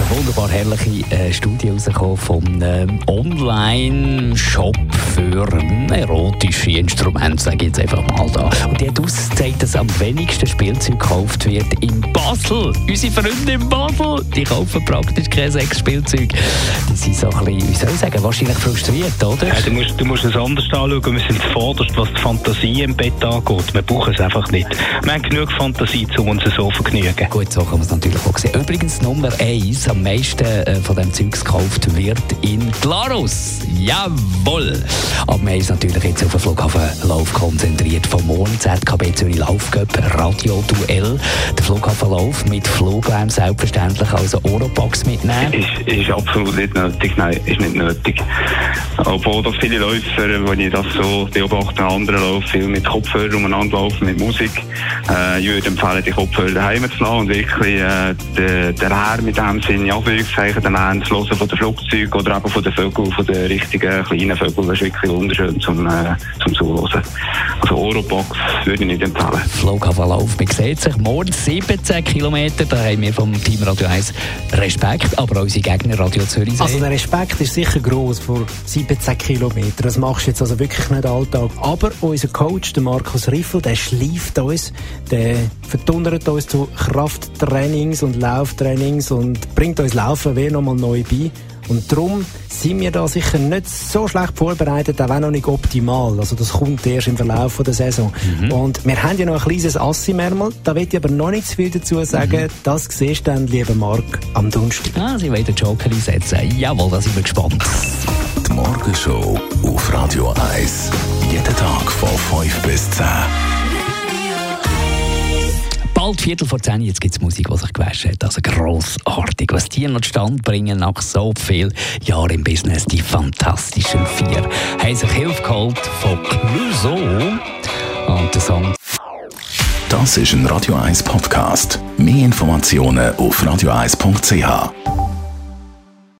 ist eine wunderbar herrliche äh, Studie rausgekommen vom ähm, Online-Shop für erotische Instrumente, sage ich jetzt einfach mal da. Und die hat ausgezeigt, dass am wenigsten Spielzeug gekauft wird in Basel. Unsere Freunde in Basel, die kaufen praktisch kein Sexspielzeug. Die sind so ein bisschen, wie soll ich sagen, wahrscheinlich frustriert, oder? Ja, du, musst, du musst es anders anschauen. Wir sind zuvorderst, was die Fantasie im Bett angeht. Wir brauchen es einfach nicht. Wir haben genug Fantasie, um uns so zu vergnügen. Gut, so kann man es natürlich auch sehen. Übrigens Nummer 1 am meisten äh, von dem Zeugs gekauft wird in Glarus. Jawohl! Aber wir haben natürlich jetzt auf den Flughafenlauf konzentriert. Vom morgen ZKB Zürich Laufcup Radio Duell. Der Flughafenlauf mit Fluglärm selbstverständlich also Oropax mitnehmen. Ist, ist absolut nicht nötig. Nein, ist nicht nötig. Obwohl das viele Läufer, wenn ich das so beobachte, andere laufen, viel mit Kopfhörern umeinander laufen, mit Musik. Äh, ich würde empfehlen, die Kopfhörer daheim zu lassen und wirklich äh, den, den mit dem Ja, Anführungszeichen, den Lärm zu hören von den Flugzeugen oder eben von den Vögeln, von den richtigen kleinen Vögeln. Das ist wirklich wunderschön zum, äh, zum Zuhören. Also Orobox würde ich nicht empfehlen. Flughafenlauf, man sieht sich, morgen 17 Kilometer, da haben wir vom Team Radio 1 Respekt, aber auch unsere Gegner Radio Zürich. Also der Respekt ist sicher gross vor 17 Kilometern. Das machst du jetzt also wirklich nicht Alltag. Aber unser Coach, der Markus Riffel, der schleift uns, der verdunnert uns zu Krafttrainings und Lauftrainings und bringt uns Laufen wie nochmal neu bei. Und darum sind wir da sicher nicht so schlecht vorbereitet, auch noch nicht optimal. Also das kommt erst im Verlauf der Saison. Mhm. Und wir haben ja noch ein kleines Ass im Ärmel, da will ich aber noch nicht zu viel dazu sagen. Mhm. Das siehst du dann, lieber Marc, am Donnerstag. Ah, Sie wollen den Joker einsetzen. Jawohl, da sind wir gespannt. Die Morgenshow auf Radio 1. Jeden Tag von 5 bis 10 bald Viertel vor zehn, jetzt gibt es Musik, die sich gewaschen hat. Also grossartig. Was die noch Stand bringen nach so vielen Jahren im Business, die fantastischen vier, haben sich Hilfe geholt von Clouseau und der Song. Das ist ein Radio 1 Podcast. Mehr Informationen auf radio1.ch.